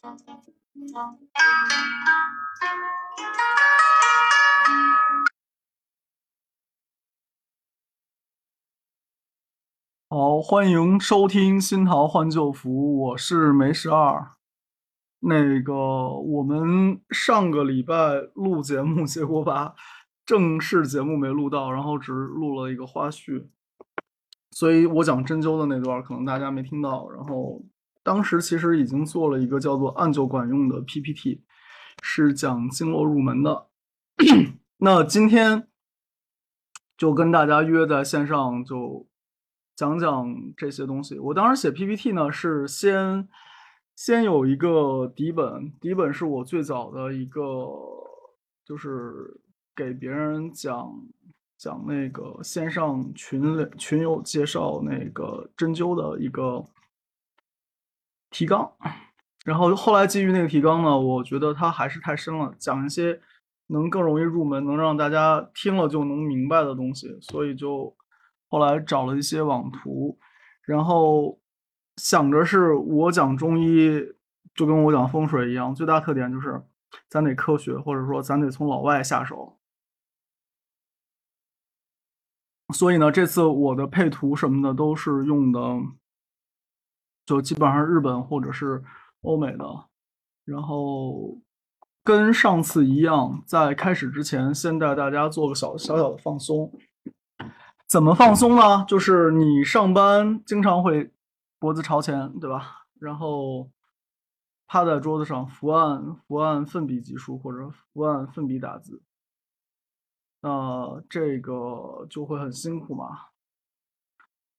好，欢迎收听新桃换旧符，我是梅十二。那个，我们上个礼拜录节目，结果把正式节目没录到，然后只录了一个花絮，所以我讲针灸的那段可能大家没听到。然后当时其实已经做了一个叫做“按灸管用”的 PPT，是讲经络入门的。那今天就跟大家约在线上就。讲讲这些东西。我当时写 PPT 呢，是先先有一个底本，底本是我最早的一个，就是给别人讲讲那个线上群群友介绍那个针灸的一个提纲。然后后来基于那个提纲呢，我觉得它还是太深了，讲一些能更容易入门，能让大家听了就能明白的东西，所以就。后来找了一些网图，然后想着是我讲中医，就跟我讲风水一样，最大特点就是咱得科学，或者说咱得从老外下手。所以呢，这次我的配图什么的都是用的，就基本上日本或者是欧美的。然后跟上次一样，在开始之前，先带大家做个小小小的放松。怎么放松呢？就是你上班经常会脖子朝前，对吧？然后趴在桌子上伏案伏案奋笔疾书或者伏案奋笔打字，那这个就会很辛苦嘛。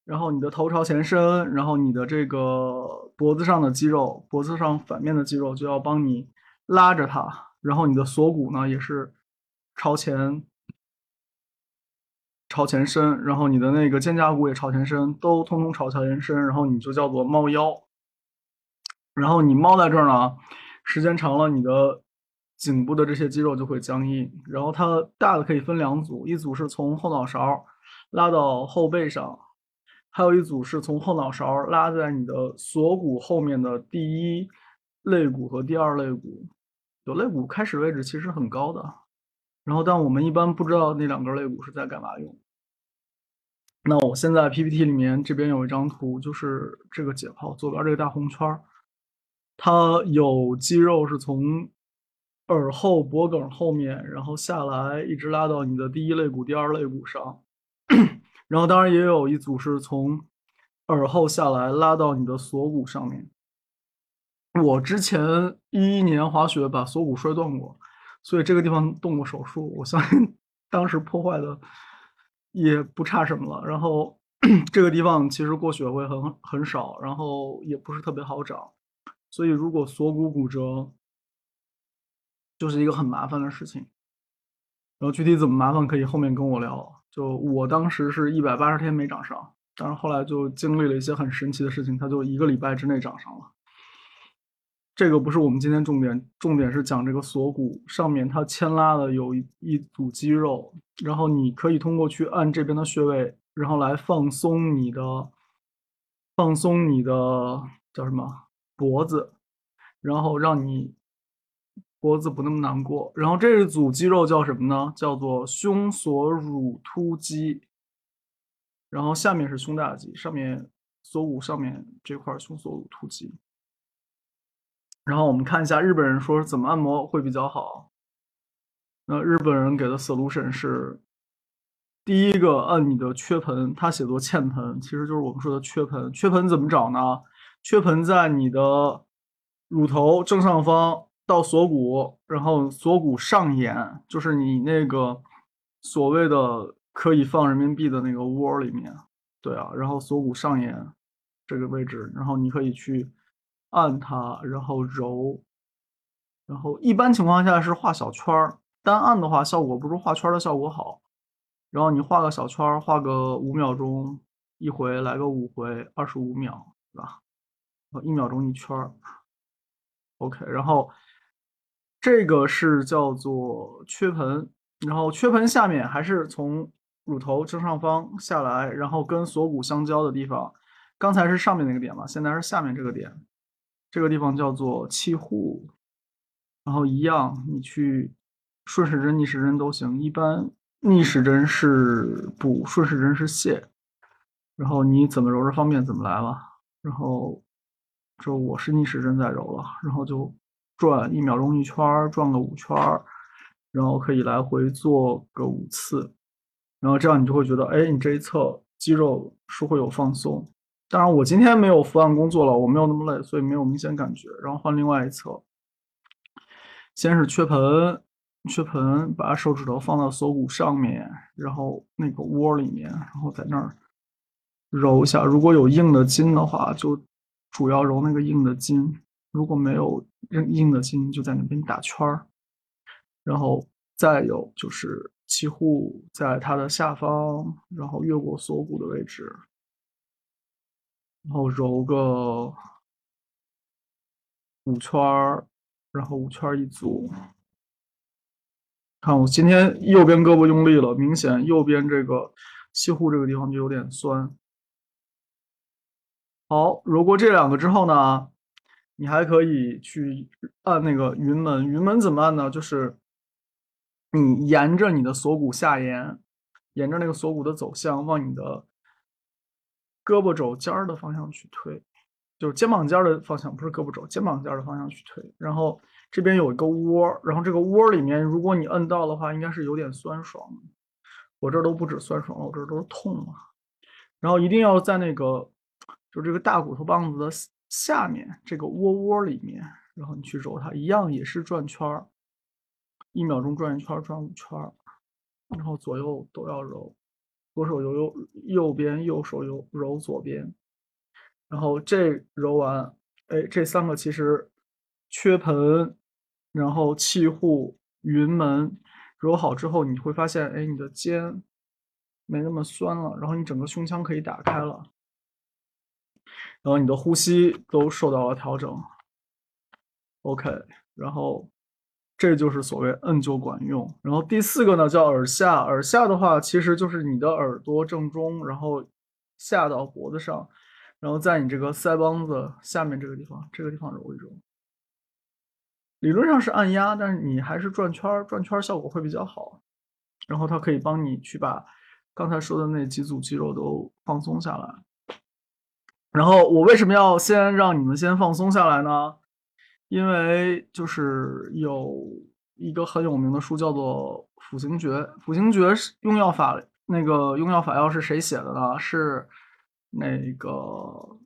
然后你的头朝前伸，然后你的这个脖子上的肌肉，脖子上反面的肌肉就要帮你拉着它，然后你的锁骨呢也是朝前。朝前伸，然后你的那个肩胛骨也朝前伸，都通通朝前伸，然后你就叫做猫腰。然后你猫在这儿呢，时间长了，你的颈部的这些肌肉就会僵硬。然后它大的可以分两组，一组是从后脑勺拉到后背上，还有一组是从后脑勺拉在你的锁骨后面的第一肋骨和第二肋骨，有肋骨开始位置其实很高的。然后，但我们一般不知道那两根肋骨是在干嘛用。那我现在 PPT 里面这边有一张图，就是这个解剖，左边这个大红圈儿，它有肌肉是从耳后脖梗后面，然后下来一直拉到你的第一肋骨、第二肋骨上。然后当然也有一组是从耳后下来拉到你的锁骨上面。我之前一一年滑雪把锁骨摔断过。所以这个地方动过手术，我相信 当时破坏的也不差什么了。然后 这个地方其实过雪会很很少，然后也不是特别好长，所以如果锁骨骨折，就是一个很麻烦的事情。然后具体怎么麻烦，可以后面跟我聊。就我当时是一百八十天没长上，但是后来就经历了一些很神奇的事情，它就一个礼拜之内长上了。这个不是我们今天重点，重点是讲这个锁骨上面它牵拉的有一一组肌肉，然后你可以通过去按这边的穴位，然后来放松你的，放松你的叫什么脖子，然后让你脖子不那么难过。然后这一组肌肉叫什么呢？叫做胸锁乳突肌。然后下面是胸大肌，上面锁骨上面这块胸锁乳突肌。然后我们看一下日本人说怎么按摩会比较好。那日本人给的 solution 是，第一个按你的缺盆，它写作欠盆，其实就是我们说的缺盆。缺盆怎么找呢？缺盆在你的乳头正上方到锁骨，然后锁骨上沿，就是你那个所谓的可以放人民币的那个窝里面。对啊，然后锁骨上沿这个位置，然后你可以去。按它，然后揉，然后一般情况下是画小圈儿，单按的话效果不如画圈的效果好。然后你画个小圈儿，画个五秒钟一回，来个五回，二十五秒，对吧？一秒钟一圈儿，OK。然后这个是叫做缺盆，然后缺盆下面还是从乳头正上方下来，然后跟锁骨相交的地方，刚才是上面那个点嘛，现在是下面这个点。这个地方叫做气户，然后一样，你去顺时针、逆时针都行。一般逆时针是补，顺时针是泻，然后你怎么揉着方便怎么来吧。然后，就我是逆时针在揉了，然后就转一秒钟一圈，转个五圈，然后可以来回做个五次，然后这样你就会觉得，哎，你这一侧肌肉是会有放松。当然，我今天没有伏案工作了，我没有那么累，所以没有明显感觉。然后换另外一侧，先是缺盆，缺盆，把手指头放到锁骨上面，然后那个窝里面，然后在那儿揉一下。如果有硬的筋的话，就主要揉那个硬的筋；如果没有硬硬的筋，就在那边打圈儿。然后再有就是气户在它的下方，然后越过锁骨的位置。然后揉个五圈儿，然后五圈儿一组。看我今天右边胳膊用力了，明显右边这个气户这个地方就有点酸。好，揉过这两个之后呢，你还可以去按那个云门。云门怎么按呢？就是你沿着你的锁骨下沿，沿着那个锁骨的走向，往你的。胳膊肘尖儿的方向去推，就是肩膀尖儿的方向，不是胳膊肘，肩膀尖儿的方向去推。然后这边有一个窝，然后这个窝里面，如果你摁到的话，应该是有点酸爽。我这都不止酸爽了，我这都是痛啊。然后一定要在那个，就这个大骨头棒子的下面这个窝窝里面，然后你去揉它，一样也是转圈儿，一秒钟转一圈，转五圈，然后左右都要揉。左手揉右右边，右手揉揉左边，然后这揉完，哎，这三个其实缺盆，然后气户、云门揉好之后，你会发现，哎，你的肩没那么酸了，然后你整个胸腔可以打开了，然后你的呼吸都受到了调整。OK，然后。这就是所谓摁就管用。然后第四个呢叫耳下，耳下的话其实就是你的耳朵正中，然后下到脖子上，然后在你这个腮帮子下面这个地方，这个地方揉一揉。理论上是按压，但是你还是转圈儿，转圈儿效果会比较好。然后它可以帮你去把刚才说的那几组肌肉都放松下来。然后我为什么要先让你们先放松下来呢？因为就是有一个很有名的书叫做《辅行诀》，《辅行诀》是用药法，那个用药法药是谁写的呢？是那个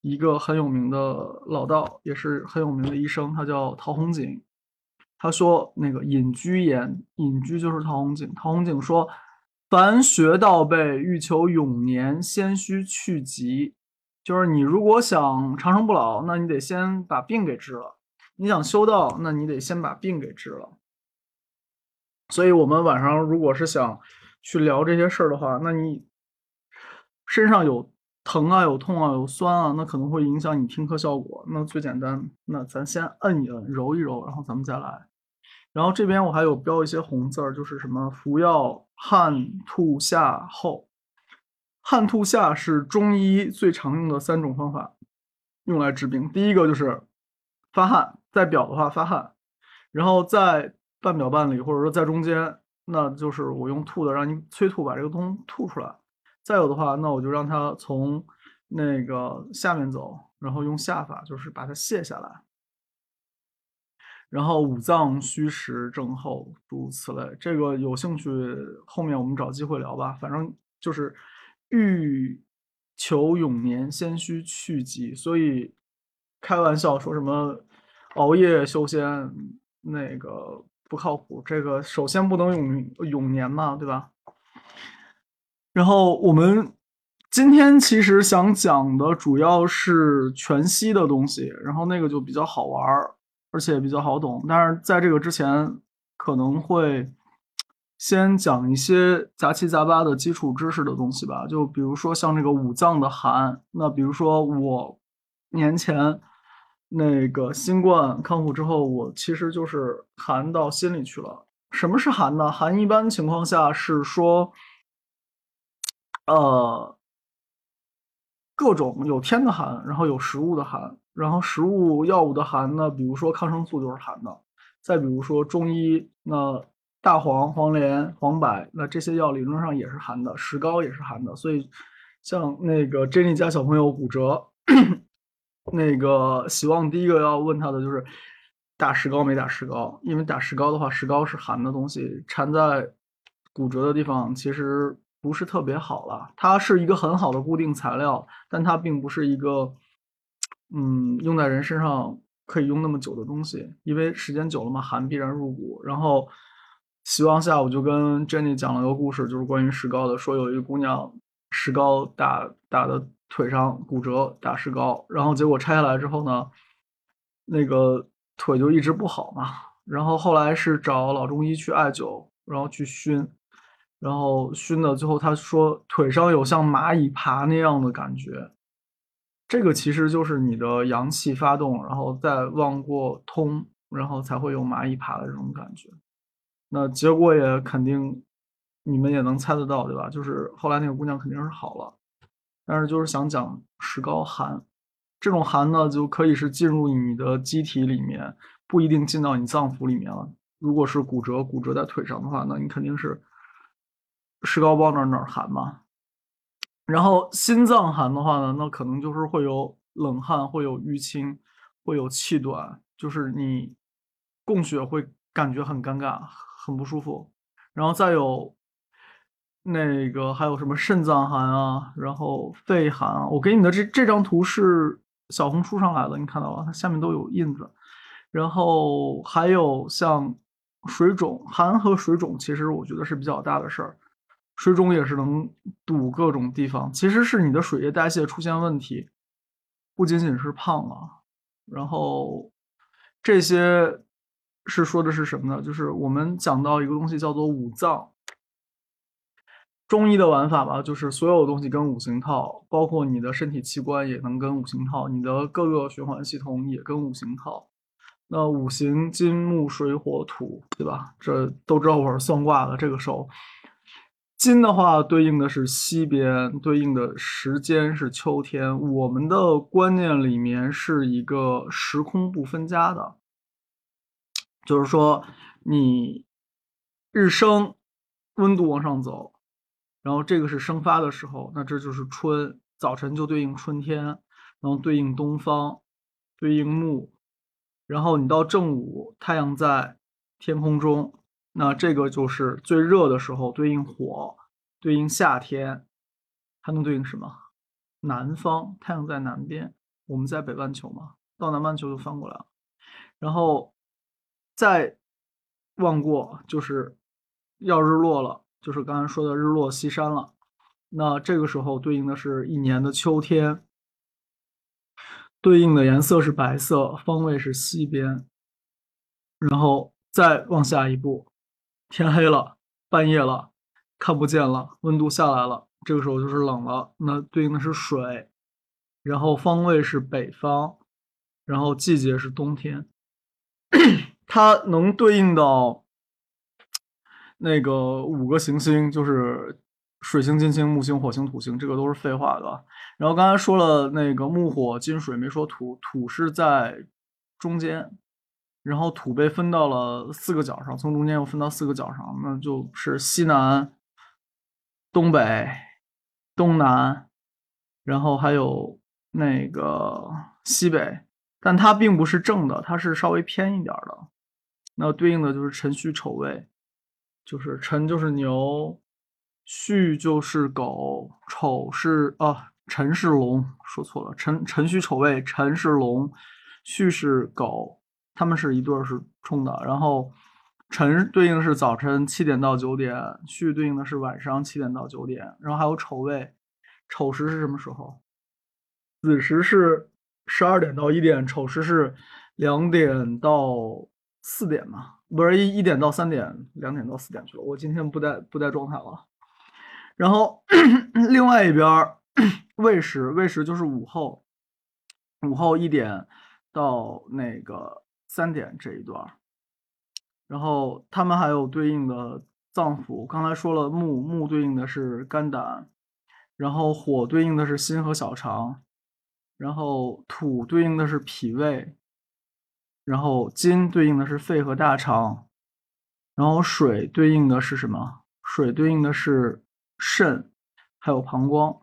一个很有名的老道，也是很有名的医生，他叫陶弘景。他说那个隐居言，隐居就是陶弘景。陶弘景说：“凡学道辈，欲求永年，先须去疾。”就是你如果想长生不老，那你得先把病给治了；你想修道，那你得先把病给治了。所以，我们晚上如果是想去聊这些事儿的话，那你身上有疼啊、有痛啊、有酸啊，那可能会影响你听课效果。那最简单，那咱先摁一摁、揉一揉，然后咱们再来。然后这边我还有标一些红字儿，就是什么服药汗吐下后。汗吐下是中医最常用的三种方法，用来治病。第一个就是发汗，在表的话发汗，然后在半表半里或者说在中间，那就是我用吐的让你催吐把这个东西吐出来。再有的话，那我就让它从那个下面走，然后用下法就是把它卸下来。然后五脏虚实症候诸如此类，这个有兴趣后面我们找机会聊吧。反正就是。欲求永年，先须去疾。所以开玩笑说什么熬夜修仙那个不靠谱。这个首先不能永永年嘛，对吧？然后我们今天其实想讲的主要是全息的东西，然后那个就比较好玩儿，而且比较好懂。但是在这个之前可能会。先讲一些杂七杂八的基础知识的东西吧，就比如说像这个五脏的寒。那比如说我年前那个新冠康复之后，我其实就是寒到心里去了。什么是寒呢？寒一般情况下是说，呃，各种有天的寒，然后有食物的寒。然后食物药物的寒呢，比如说抗生素就是寒的，再比如说中医，那大黄、黄连、黄柏，那这些药理论上也是寒的，石膏也是寒的，所以像那个 Jenny 家小朋友骨折，那个希望第一个要问他的就是打石膏没打石膏，因为打石膏的话，石膏是寒的东西，缠在骨折的地方其实不是特别好了。它是一个很好的固定材料，但它并不是一个嗯用在人身上可以用那么久的东西，因为时间久了嘛，寒必然入骨。然后希望下午就跟 Jenny 讲了个故事，就是关于石膏的，说有一个姑娘石膏打打的腿上骨折，打石膏，然后结果拆下来之后呢，那个腿就一直不好嘛。然后后来是找老中医去艾灸，然后去熏，然后熏的最后他说腿上有像蚂蚁爬那样的感觉，这个其实就是你的阳气发动，然后再往过通，然后才会有蚂蚁爬的这种感觉。那结果也肯定，你们也能猜得到，对吧？就是后来那个姑娘肯定是好了，但是就是想讲石膏寒，这种寒呢就可以是进入你的机体里面，不一定进到你脏腑里面了。如果是骨折，骨折在腿上的话，那你肯定是石膏包哪哪寒嘛。然后心脏寒的话呢，那可能就是会有冷汗，会有淤青，会有气短，就是你供血会感觉很尴尬。很不舒服，然后再有那个还有什么肾脏寒啊，然后肺寒啊。我给你的这这张图是小红书上来的，你看到了，它下面都有印子。然后还有像水肿，寒和水肿其实我觉得是比较大的事儿。水肿也是能堵各种地方，其实是你的水液代谢出现问题，不仅仅是胖了，然后这些。是说的是什么呢？就是我们讲到一个东西叫做五脏，中医的玩法吧，就是所有东西跟五行套，包括你的身体器官也能跟五行套，你的各个循环系统也跟五行套。那五行金木水火土，对吧？这都知道我是算卦的，这个时候金的话对应的是西边，对应的时间是秋天。我们的观念里面是一个时空不分家的。就是说，你日升，温度往上走，然后这个是生发的时候，那这就是春，早晨就对应春天，然后对应东方，对应木，然后你到正午，太阳在天空中，那这个就是最热的时候，对应火，对应夏天，还能对应什么？南方，太阳在南边，我们在北半球嘛，到南半球就翻过来了，然后。再望过，就是要日落了，就是刚才说的日落西山了。那这个时候对应的是一年的秋天，对应的颜色是白色，方位是西边。然后再往下一步，天黑了，半夜了，看不见了，温度下来了，这个时候就是冷了。那对应的是水，然后方位是北方，然后季节是冬天。它能对应到那个五个行星，就是水星、金星、木星、火星、土星，这个都是废话的。然后刚才说了那个木、火、金、水，没说土，土是在中间，然后土被分到了四个角上，从中间又分到四个角上，那就是西南、东北、东南，然后还有那个西北，但它并不是正的，它是稍微偏一点的。那对应的就是辰戌丑未，就是辰就是牛，戌就是狗，丑是啊，辰是龙，说错了，辰辰戌丑未，辰是龙，戌是狗，他们是一对儿是冲的。然后辰对应的是早晨七点到九点，戌对应的是晚上七点到九点，然后还有丑未，丑时是什么时候？子时是十二点到一点，丑时是两点到。四点嘛，不是一一点到三点，两点到四点去了。我今天不带不带状态了。然后 另外一边未时，未时就是午后，午后一点到那个三点这一段。然后他们还有对应的脏腑，刚才说了木木对应的是肝胆，然后火对应的是心和小肠，然后土对应的是脾胃，然后金对应的是肺和大肠，然后水对应的是什么？水对应的是肾，还有膀胱。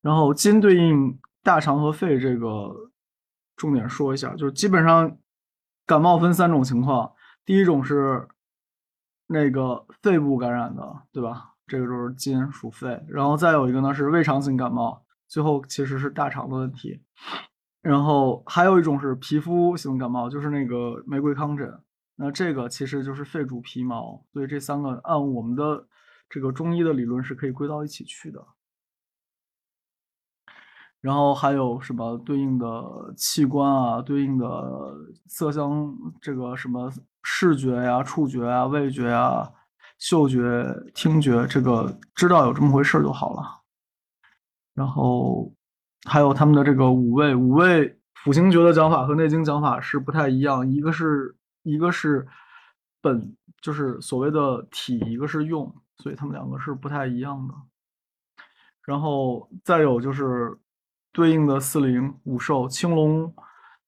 然后金对应大肠和肺，这个重点说一下，就是基本上感冒分三种情况，第一种是那个肺部感染的，对吧？这个就是金属肺，然后再有一个呢是胃肠型感冒，最后其实是大肠的问题。然后还有一种是皮肤型感冒，就是那个玫瑰糠疹，那这个其实就是肺主皮毛，所以这三个按我们的这个中医的理论是可以归到一起去的。然后还有什么对应的器官啊，对应的色香，这个什么视觉呀、触觉啊、味觉啊、嗅觉、听觉，这个知道有这么回事就好了。然后还有他们的这个五味，五味辅行诀的讲法和内经讲法是不太一样，一个是一个是本，就是所谓的体，一个是用，所以他们两个是不太一样的。然后再有就是。对应的四灵五兽，青龙，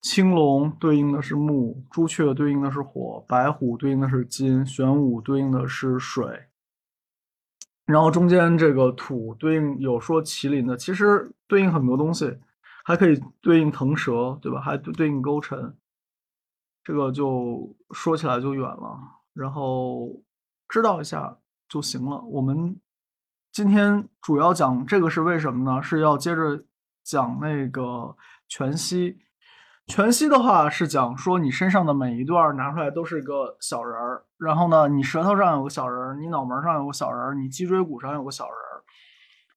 青龙对应的是木，朱雀对应的是火，白虎对应的是金，玄武对应的是水。然后中间这个土对应有说麒麟的，其实对应很多东西，还可以对应腾蛇，对吧？还对应勾陈，这个就说起来就远了。然后知道一下就行了。我们今天主要讲这个是为什么呢？是要接着。讲那个全息，全息的话是讲说你身上的每一段拿出来都是一个小人儿，然后呢，你舌头上有个小人儿，你脑门上有个小人儿，你脊椎骨上有个小人儿，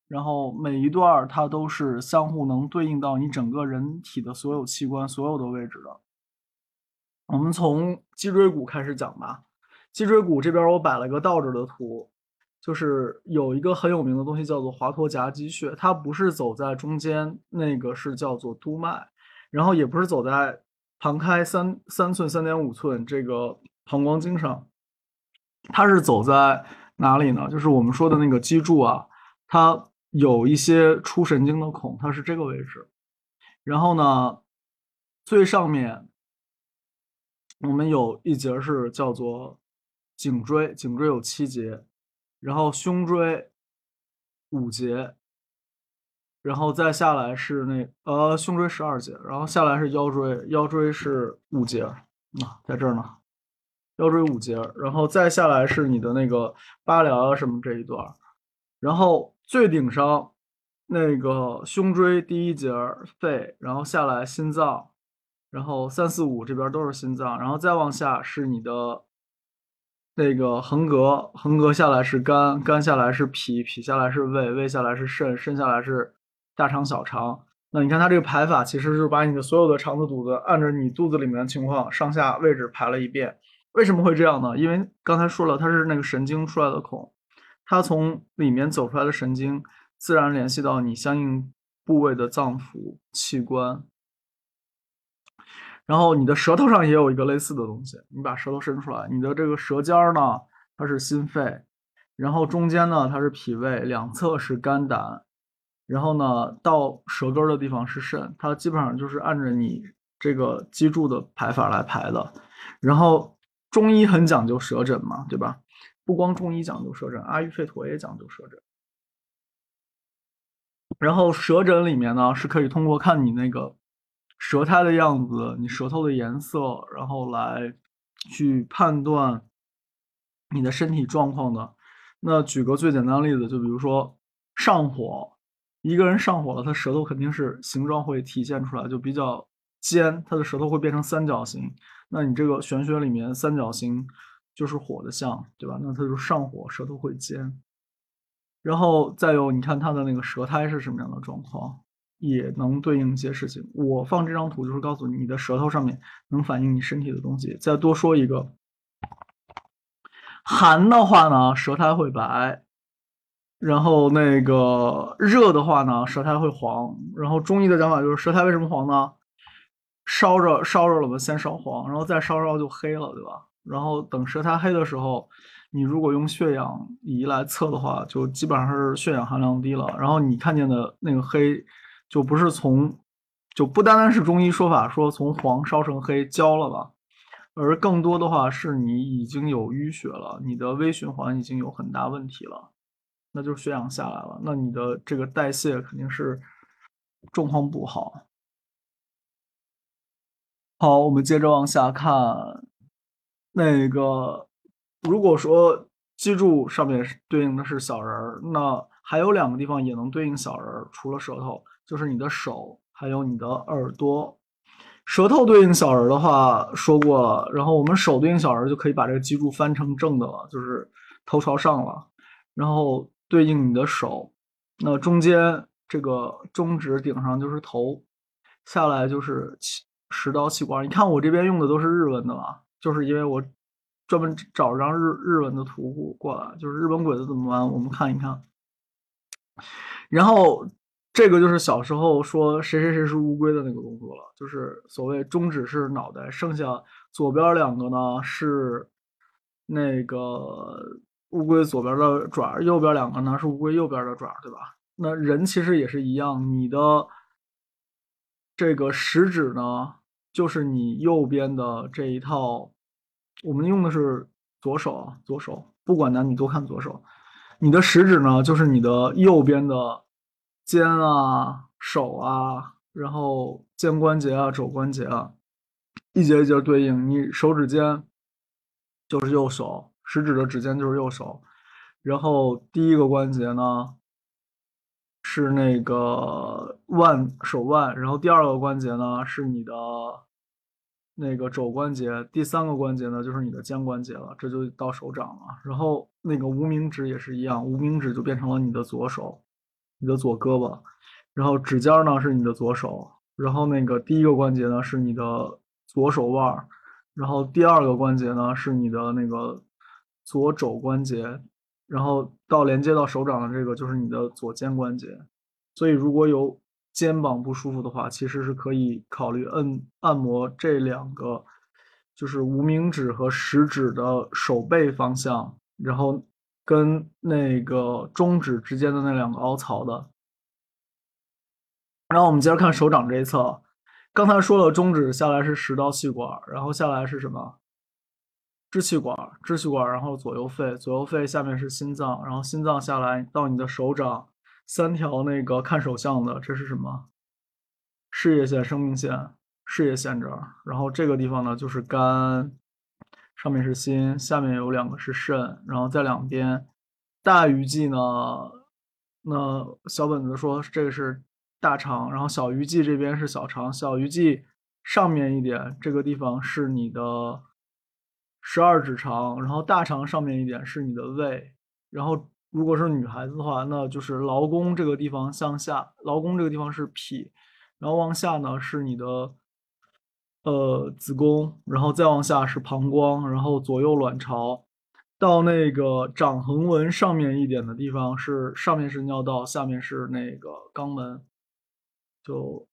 然后每一段它都是相互能对应到你整个人体的所有器官、所有的位置的。我们从脊椎骨开始讲吧。脊椎骨这边我摆了个倒着的图。就是有一个很有名的东西叫做华佗夹脊穴，它不是走在中间，那个是叫做督脉，然后也不是走在旁开三三寸、三点五寸这个膀胱经上，它是走在哪里呢？就是我们说的那个脊柱啊，它有一些出神经的孔，它是这个位置。然后呢，最上面我们有一节是叫做颈椎，颈椎有七节。然后胸椎五节，然后再下来是那呃胸椎十二节，然后下来是腰椎，腰椎是五节，啊在这儿呢，腰椎五节，然后再下来是你的那个八髎啊什么这一段，然后最顶上那个胸椎第一节肺，然后下来心脏，然后三四五这边都是心脏，然后再往下是你的。那个横膈，横膈下来是肝，肝下来是脾，脾下来是胃，胃下来是肾，肾下来是大肠、小肠。那你看它这个排法，其实就是把你的所有的肠子、肚子按照你肚子里面的情况上下位置排了一遍。为什么会这样呢？因为刚才说了，它是那个神经出来的孔，它从里面走出来的神经，自然联系到你相应部位的脏腑器官。然后你的舌头上也有一个类似的东西，你把舌头伸出来，你的这个舌尖儿呢，它是心肺，然后中间呢它是脾胃，两侧是肝胆，然后呢到舌根的地方是肾，它基本上就是按着你这个脊柱的排法来排的。然后中医很讲究舌诊嘛，对吧？不光中医讲究舌诊，阿育吠陀也讲究舌诊。然后舌诊里面呢是可以通过看你那个。舌苔的样子，你舌头的颜色，然后来去判断你的身体状况的。那举个最简单的例子，就比如说上火，一个人上火了，他舌头肯定是形状会体现出来，就比较尖，他的舌头会变成三角形。那你这个玄学里面三角形就是火的象，对吧？那他就上火，舌头会尖。然后再有，你看他的那个舌苔是什么样的状况？也能对应一些事情。我放这张图就是告诉你，你的舌头上面能反映你身体的东西。再多说一个，寒的话呢，舌苔会白；然后那个热的话呢，舌苔会黄。然后中医的讲法就是，舌苔为什么黄呢？烧着烧着了嘛，先烧黄，然后再烧烧就黑了，对吧？然后等舌苔黑的时候，你如果用血氧仪来测的话，就基本上是血氧含量低了。然后你看见的那个黑。就不是从，就不单单是中医说法说从黄烧成黑焦了吧，而更多的话是你已经有淤血了，你的微循环已经有很大问题了，那就是血氧下来了，那你的这个代谢肯定是状况不好。好，我们接着往下看，那个如果说脊柱上面对应的是小人儿，那还有两个地方也能对应小人儿，除了舌头，就是你的手，还有你的耳朵。舌头对应小人儿的话说过了，然后我们手对应小人儿就可以把这个脊柱翻成正的了，就是头朝上了，然后对应你的手，那中间这个中指顶上就是头，下来就是食道气管，你看我这边用的都是日文的了，就是因为我专门找张日日文的图过来，就是日本鬼子怎么玩，我们看一看。然后这个就是小时候说谁谁谁是乌龟的那个动作了，就是所谓中指是脑袋，剩下左边两个呢是那个乌龟左边的爪，右边两个呢是乌龟右边的爪，对吧？那人其实也是一样，你的这个食指呢。就是你右边的这一套，我们用的是左手啊，左手不管男女都看左手。你的食指呢，就是你的右边的肩啊、手啊，然后肩关节啊、肘关节啊，一节一节对应。你手指尖就是右手，食指的指尖就是右手。然后第一个关节呢是那个腕手腕，然后第二个关节呢是你的。那个肘关节，第三个关节呢，就是你的肩关节了，这就到手掌了。然后那个无名指也是一样，无名指就变成了你的左手，你的左胳膊。然后指尖呢是你的左手，然后那个第一个关节呢是你的左手腕，然后第二个关节呢是你的那个左肘关节，然后到连接到手掌的这个就是你的左肩关节。所以如果有肩膀不舒服的话，其实是可以考虑按按摩这两个，就是无名指和食指的手背方向，然后跟那个中指之间的那两个凹槽的。然后我们接着看手掌这一侧，刚才说了中指下来是食道气管，然后下来是什么？支气管，支气管，然后左右肺，左右肺下面是心脏，然后心脏下来到你的手掌。三条那个看手相的，这是什么？事业线、生命线、事业线这儿，然后这个地方呢就是肝，上面是心，下面有两个是肾，然后在两边。大鱼际呢，那小本子说这个是大肠，然后小鱼际这边是小肠，小鱼际上面一点这个地方是你的十二指肠，然后大肠上面一点是你的胃，然后。如果是女孩子的话，那就是劳宫这个地方向下，劳宫这个地方是脾，然后往下呢是你的呃子宫，然后再往下是膀胱，然后左右卵巢，到那个掌横纹上面一点的地方是上面是尿道，下面是那个肛门，就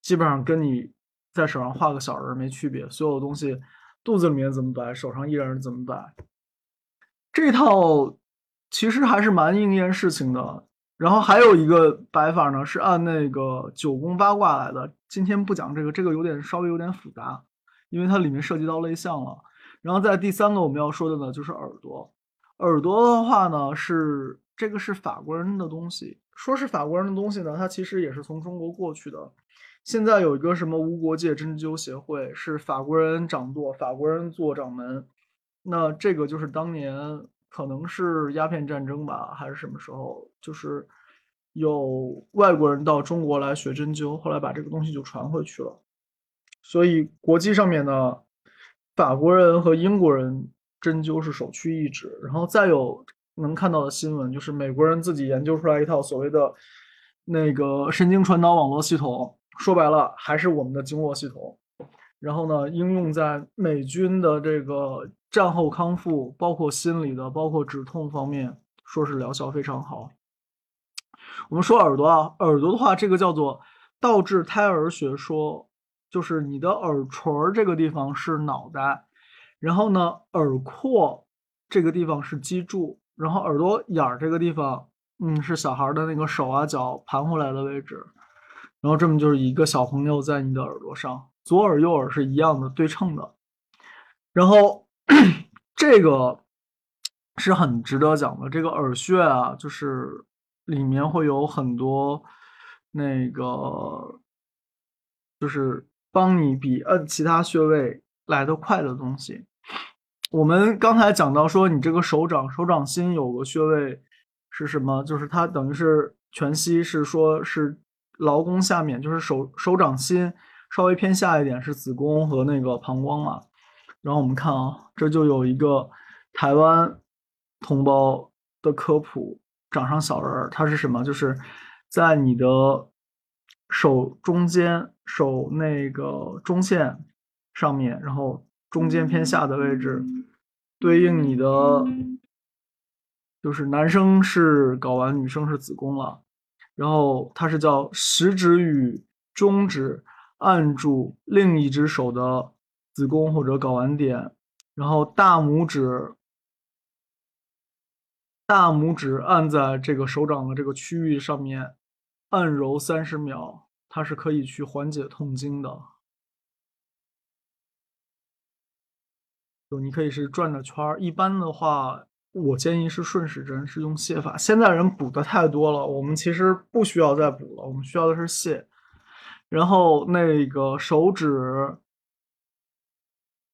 基本上跟你在手上画个小人没区别，所有东西肚子里面怎么摆，手上依然是怎么摆，这套。其实还是蛮应验事情的。然后还有一个摆法呢，是按那个九宫八卦来的。今天不讲这个，这个有点稍微有点复杂，因为它里面涉及到类象了。然后在第三个我们要说的呢，就是耳朵。耳朵的话呢，是这个是法国人的东西。说是法国人的东西呢，它其实也是从中国过去的。现在有一个什么无国界针灸协会，是法国人掌舵，法国人做掌门。那这个就是当年。可能是鸦片战争吧，还是什么时候？就是有外国人到中国来学针灸，后来把这个东西就传回去了。所以国际上面呢，法国人和英国人针灸是首屈一指。然后再有能看到的新闻，就是美国人自己研究出来一套所谓的那个神经传导网络系统，说白了还是我们的经络系统。然后呢，应用在美军的这个。战后康复，包括心理的，包括止痛方面，说是疗效非常好。我们说耳朵啊，耳朵的话，这个叫做倒置胎儿学说，就是你的耳垂这个地方是脑袋，然后呢，耳廓这个地方是脊柱，然后耳朵眼儿这个地方，嗯，是小孩的那个手啊脚盘回来的位置。然后这么就是一个小朋友在你的耳朵上，左耳右耳是一样的对称的。然后这个是很值得讲的，这个耳穴啊，就是里面会有很多那个，就是帮你比摁其他穴位来得快的东西。我们刚才讲到说，你这个手掌手掌心有个穴位是什么？就是它等于是全息，是说是劳宫下面，就是手手掌心稍微偏下一点是子宫和那个膀胱嘛。然后我们看啊，这就有一个台湾同胞的科普，掌上小人儿，它是什么？就是在你的手中间手那个中线上面，然后。中间偏下的位置，对应你的就是男生是睾丸，女生是子宫了。然后它是叫食指与中指按住另一只手的子宫或者睾丸点，然后大拇指大拇指按在这个手掌的这个区域上面，按揉三十秒，它是可以去缓解痛经的。就你可以是转着圈儿，一般的话，我建议是顺时针，是用泻法。现在人补的太多了，我们其实不需要再补了，我们需要的是泻。然后那个手指，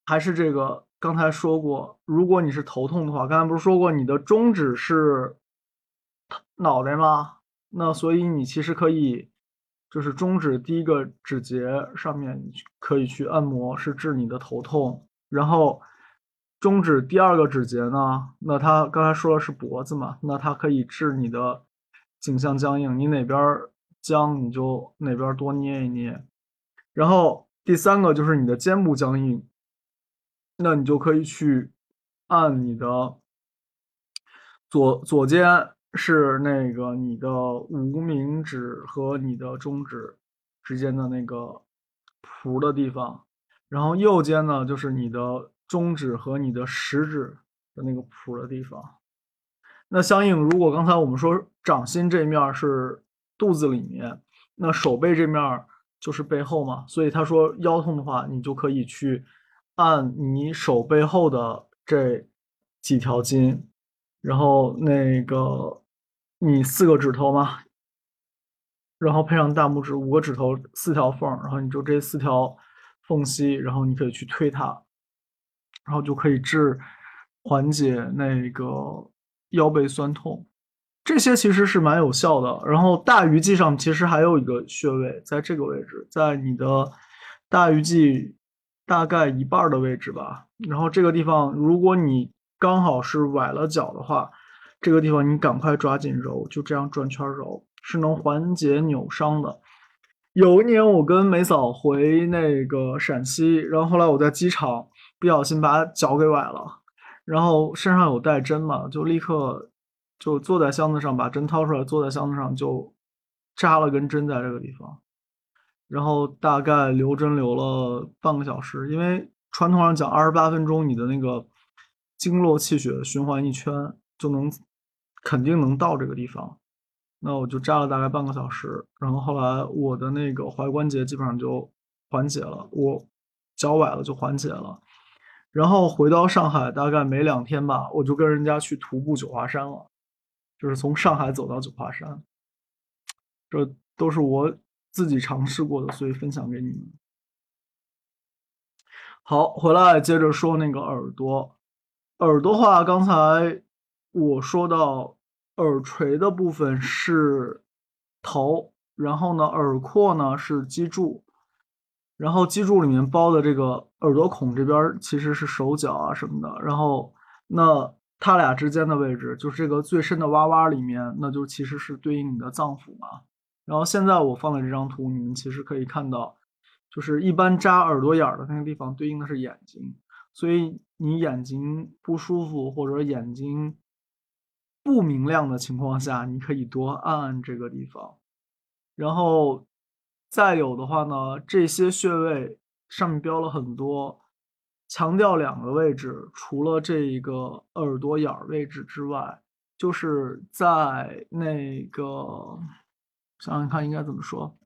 还是这个刚才说过，如果你是头痛的话，刚才不是说过你的中指是脑袋吗？那所以你其实可以，就是中指第一个指节上面可以去按摩，是治你的头痛，然后。中指第二个指节呢？那它刚才说的是脖子嘛？那它可以治你的颈项僵硬，你哪边僵你就哪边多捏一捏。然后第三个就是你的肩部僵硬，那你就可以去按你的左左肩是那个你的无名指和你的中指之间的那个蹼的地方，然后右肩呢就是你的。中指和你的食指的那个谱的地方，那相应，如果刚才我们说掌心这面是肚子里面，那手背这面就是背后嘛，所以他说腰痛的话，你就可以去按你手背后的这几条筋，然后那个你四个指头嘛，然后配上大拇指五个指头四条缝，然后你就这四条缝隙，然后你可以去推它。然后就可以治缓解那个腰背酸痛，这些其实是蛮有效的。然后大鱼际上其实还有一个穴位，在这个位置，在你的大鱼际大概一半的位置吧。然后这个地方，如果你刚好是崴了脚的话，这个地方你赶快抓紧揉，就这样转圈揉，是能缓解扭伤的。有一年我跟梅嫂回那个陕西，然后后来我在机场。不小心把脚给崴了，然后身上有带针嘛，就立刻就坐在箱子上，把针掏出来，坐在箱子上就扎了根针在这个地方，然后大概留针留了半个小时，因为传统上讲二十八分钟，你的那个经络气血循环一圈就能肯定能到这个地方，那我就扎了大概半个小时，然后后来我的那个踝关节基本上就缓解了，我脚崴了就缓解了。然后回到上海，大概没两天吧，我就跟人家去徒步九华山了，就是从上海走到九华山，这都是我自己尝试过的，所以分享给你们。好，回来接着说那个耳朵，耳朵话，刚才我说到耳垂的部分是头，然后呢，耳廓呢是脊柱。然后脊柱里面包的这个耳朵孔这边其实是手脚啊什么的，然后那它俩之间的位置就是这个最深的洼洼里面，那就其实是对应你的脏腑嘛。然后现在我放的这张图，你们其实可以看到，就是一般扎耳朵眼儿的那个地方对应的是眼睛，所以你眼睛不舒服或者眼睛不明亮的情况下，你可以多按按这个地方，然后。再有的话呢，这些穴位上面标了很多，强调两个位置，除了这一个耳朵眼位置之外，就是在那个想想看应该怎么说，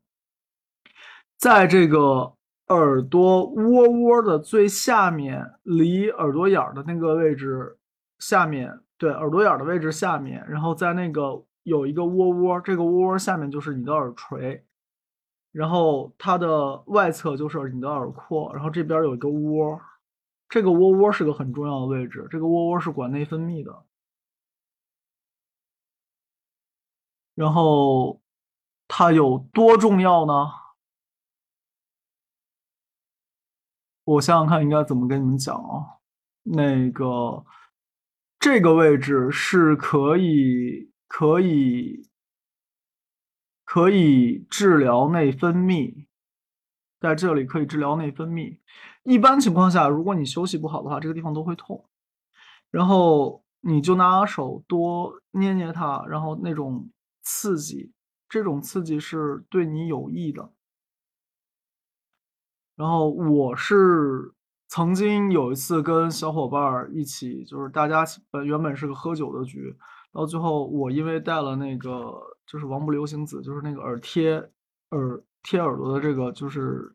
在这个耳朵窝窝的最下面，离耳朵眼儿的那个位置下面，对，耳朵眼儿的位置下面，然后在那个有一个窝窝，这个窝窝下面就是你的耳垂，然后它的外侧就是你的耳廓，然后这边有一个窝，这个窝窝是个很重要的位置，这个窝窝是管内分泌的，然后它有多重要呢？我想想看应该怎么跟你们讲啊？那个这个位置是可以可以可以治疗内分泌，在这里可以治疗内分泌。一般情况下，如果你休息不好的话，这个地方都会痛。然后你就拿手多捏捏它，然后那种刺激，这种刺激是对你有益的。然后我是曾经有一次跟小伙伴一起，就是大家本原本是个喝酒的局，到最后我因为带了那个就是王不留行子，就是那个耳贴耳贴耳朵的这个就是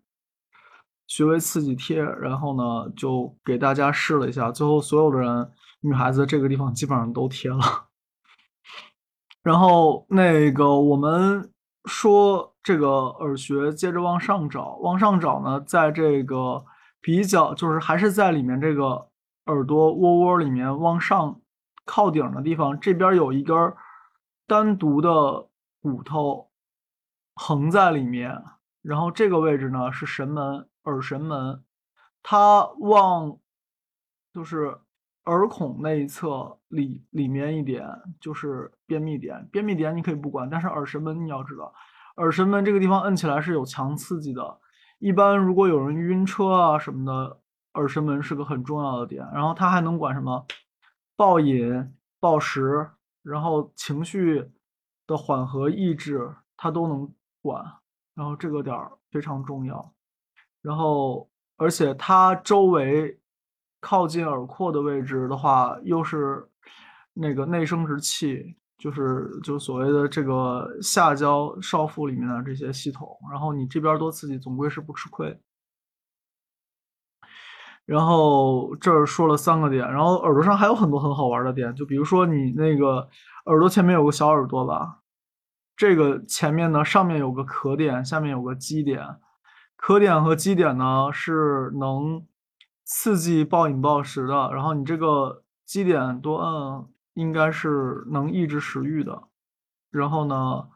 穴位刺激贴，然后呢就给大家试了一下，最后所有的人女孩子这个地方基本上都贴了，然后那个我们。说这个耳穴接着往上找，往上找呢，在这个比较就是还是在里面这个耳朵窝窝里面往上靠顶的地方，这边有一根单独的骨头横在里面，然后这个位置呢是神门耳神门，它往就是。耳孔那一侧里里面一点就是便秘点，便秘点你可以不管，但是耳神门你要知道，耳神门这个地方摁起来是有强刺激的。一般如果有人晕车啊什么的，耳神门是个很重要的点。然后它还能管什么暴饮暴食，然后情绪的缓和抑制，它都能管。然后这个点儿非常重要。然后而且它周围。靠近耳廓的位置的话，又是那个内生殖器，就是就所谓的这个下焦少腹里面的这些系统。然后你这边多刺激，总归是不吃亏。然后这儿说了三个点，然后耳朵上还有很多很好玩的点，就比如说你那个耳朵前面有个小耳朵吧，这个前面呢上面有个壳点，下面有个基点，壳点和基点呢是能。刺激暴饮暴食的，然后你这个基点多摁，应该是能抑制食欲的。然后呢，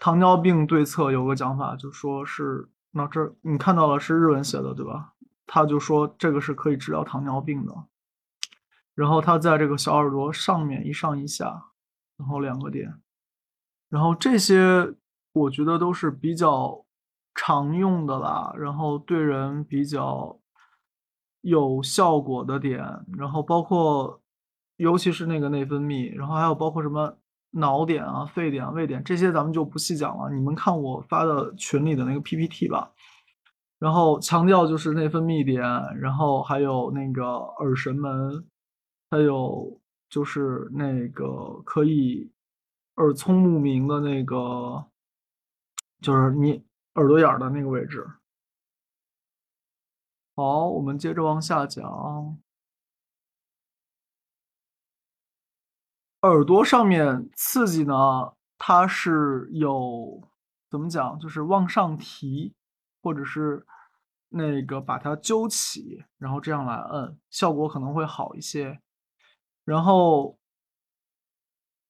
糖尿病对策有个讲法，就说是那这你看到了是日文写的对吧？他就说这个是可以治疗糖尿病的。然后他在这个小耳朵上面一上一下，然后两个点，然后这些我觉得都是比较常用的啦，然后对人比较。有效果的点，然后包括，尤其是那个内分泌，然后还有包括什么脑点啊、肺点、胃点这些，咱们就不细讲了。你们看我发的群里的那个 PPT 吧。然后强调就是内分泌点，然后还有那个耳神门，还有就是那个可以耳聪目明的那个，就是你耳朵眼的那个位置。好，我们接着往下讲。耳朵上面刺激呢，它是有怎么讲？就是往上提，或者是那个把它揪起，然后这样来摁，效果可能会好一些。然后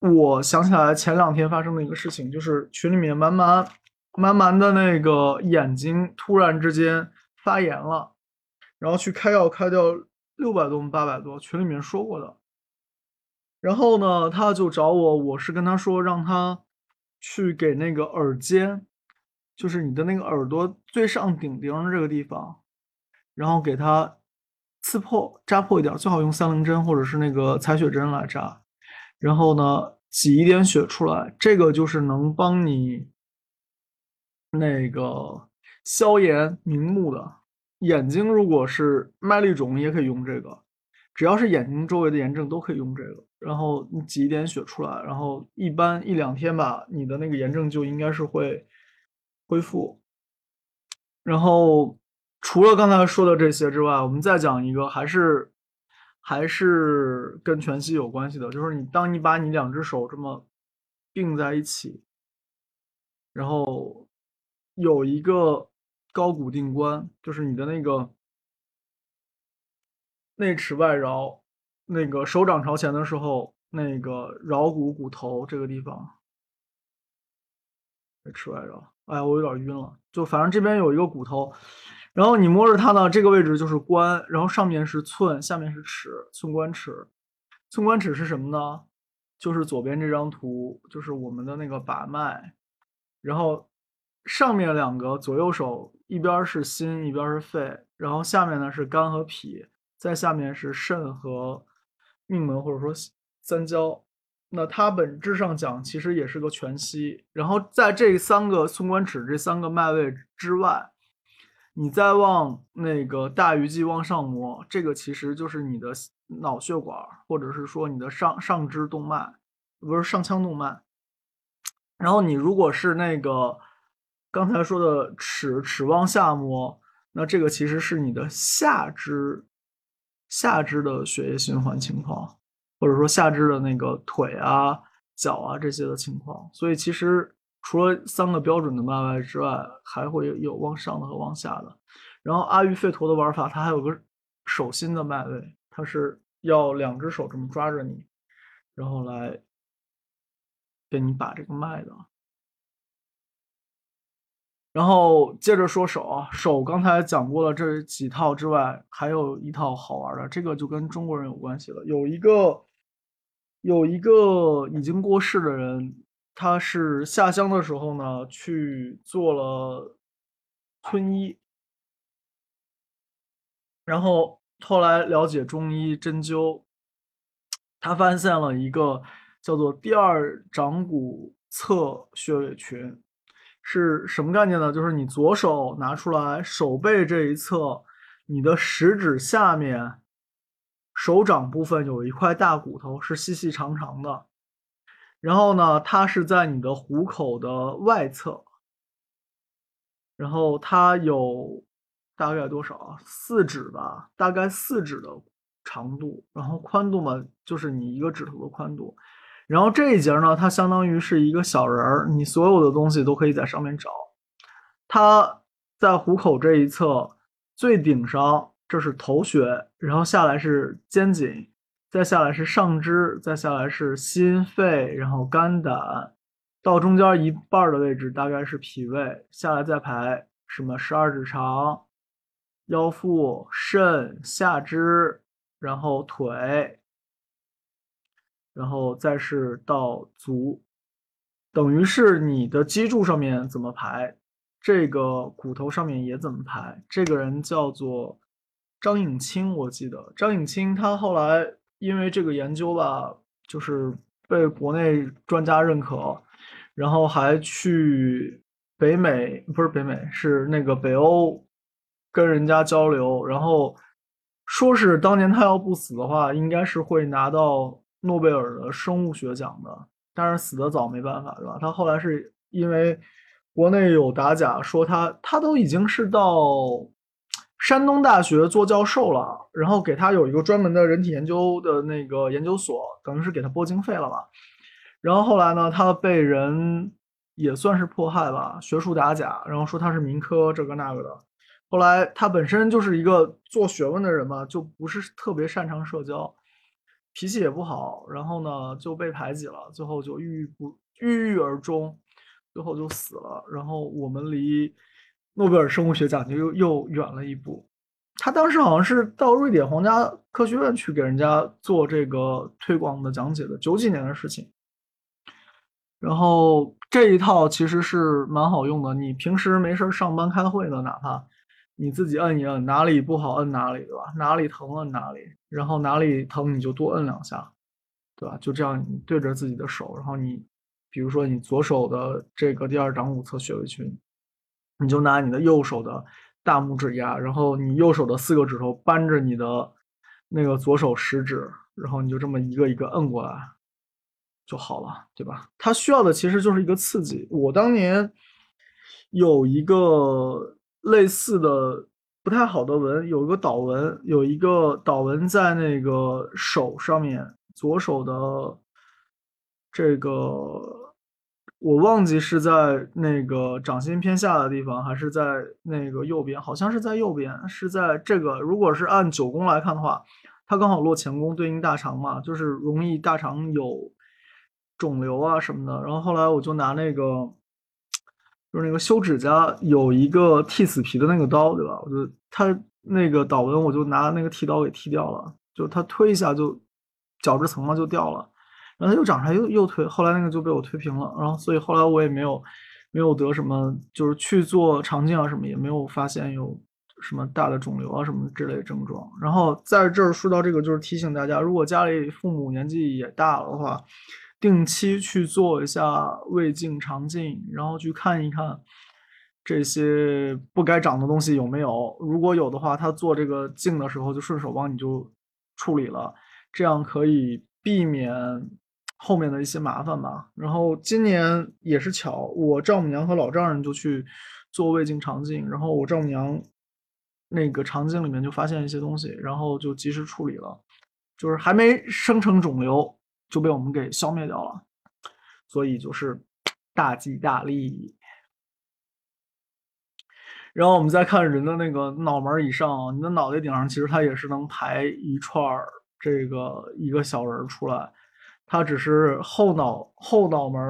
我想起来前两天发生的一个事情，就是群里面慢慢慢慢的那个眼睛突然之间发炎了。然后去开药，开掉六百多、八百多，群里面说过的。然后呢，他就找我，我是跟他说，让他去给那个耳尖，就是你的那个耳朵最上顶顶这个地方，然后给它刺破、扎破一点，最好用三棱针或者是那个采血针来扎。然后呢，挤一点血出来，这个就是能帮你那个消炎明目的。眼睛如果是麦粒肿，也可以用这个，只要是眼睛周围的炎症都可以用这个。然后你挤一点血出来，然后一般一两天吧，你的那个炎症就应该是会恢复。然后除了刚才说的这些之外，我们再讲一个，还是还是跟全息有关系的，就是你当你把你两只手这么并在一起，然后有一个高骨定关，就是你的那个内尺外桡，那个手掌朝前的时候，那个桡骨骨头这个地方，内尺外桡。哎，我有点晕了。就反正这边有一个骨头，然后你摸着它呢，这个位置就是关，然后上面是寸，下面是尺，寸关尺。寸关尺是什么呢？就是左边这张图，就是我们的那个把脉。然后上面两个左右手，一边是心，一边是肺，然后下面呢是肝和脾，在下面是肾和命门或者说三焦。那它本质上讲，其实也是个全息。然后在这三个寸关尺这三个脉位之外，你再往那个大鱼际往上摸，这个其实就是你的脑血管，或者是说你的上上肢动脉，不是上腔动脉。然后你如果是那个刚才说的尺尺往下摸，那这个其实是你的下肢下肢的血液循环情况。或者说下肢的那个腿啊、脚啊这些的情况，所以其实除了三个标准的脉外之外，还会有往上的和往下的。然后阿育吠陀的玩法，它还有个手心的脉位，它是要两只手这么抓着你，然后来给你把这个脉的。然后接着说手啊，手刚才讲过了这几套之外，还有一套好玩的，这个就跟中国人有关系了，有一个。有一个已经过世的人，他是下乡的时候呢，去做了村医，然后后来了解中医针灸，他发现了一个叫做第二掌骨侧穴位群，是什么概念呢？就是你左手拿出来，手背这一侧，你的食指下面。手掌部分有一块大骨头，是细细长长的。然后呢，它是在你的虎口的外侧。然后它有大概多少啊？四指吧，大概四指的长度。然后宽度嘛，就是你一个指头的宽度。然后这一节呢，它相当于是一个小人儿，你所有的东西都可以在上面找。它在虎口这一侧最顶上。这是头穴，然后下来是肩颈，再下来是上肢，再下来是心肺，然后肝胆，到中间一半的位置大概是脾胃，下来再排什么十二指肠、腰腹、肾、下肢，然后腿，然后再是到足，等于是你的脊柱上面怎么排，这个骨头上面也怎么排。这个人叫做。张颖清，我记得张颖清，他后来因为这个研究吧，就是被国内专家认可，然后还去北美，不是北美，是那个北欧，跟人家交流，然后说是当年他要不死的话，应该是会拿到诺贝尔的生物学奖的，但是死得早，没办法，对吧？他后来是因为国内有打假，说他他都已经是到。山东大学做教授了，然后给他有一个专门的人体研究的那个研究所，等于是给他拨经费了吧。然后后来呢，他被人也算是迫害吧，学术打假，然后说他是民科这个那个的。后来他本身就是一个做学问的人嘛，就不是特别擅长社交，脾气也不好，然后呢就被排挤了，最后就郁郁不郁郁而终，最后就死了。然后我们离。诺贝尔生物学奖就又又远了一步。他当时好像是到瑞典皇家科学院去给人家做这个推广的讲解的，九几年的事情。然后这一套其实是蛮好用的，你平时没事上班开会呢，哪怕你自己摁一摁，哪里不好摁哪里，对吧？哪里疼摁哪里，然后哪里疼你就多摁两下，对吧？就这样，你对着自己的手，然后你比如说你左手的这个第二掌骨侧穴位群。你就拿你的右手的大拇指压，然后你右手的四个指头扳着你的那个左手食指，然后你就这么一个一个摁过来就好了，对吧？它需要的其实就是一个刺激。我当年有一个类似的不太好的纹，有一个导纹，有一个导纹在那个手上面，左手的这个我忘记是在那个掌心偏下的地方，还是在那个右边，好像是在右边，是在这个。如果是按九宫来看的话，它刚好落前宫，对应大肠嘛，就是容易大肠有肿瘤啊什么的。然后后来我就拿那个。就是那个修指甲有一个剃死皮的那个刀，对吧？我就他那个导纹，我就拿那个剃刀给剃掉了。就他推一下就角质层嘛就掉了，然后又长出来又又推，后来那个就被我推平了。然后所以后来我也没有没有得什么，就是去做肠镜啊什么也没有发现有什么大的肿瘤啊什么之类症状。然后在这儿说到这个，就是提醒大家，如果家里父母年纪也大了的话。定期去做一下胃镜、肠镜，然后去看一看这些不该长的东西有没有。如果有的话，他做这个镜的时候就顺手帮你就处理了，这样可以避免后面的一些麻烦吧。然后今年也是巧，我丈母娘和老丈人就去做胃镜、肠镜，然后我丈母娘那个肠镜里面就发现一些东西，然后就及时处理了，就是还没生成肿瘤。就被我们给消灭掉了，所以就是大吉大利。然后我们再看人的那个脑门以上，你的脑袋顶上其实它也是能排一串儿这个一个小人出来，它只是后脑后脑门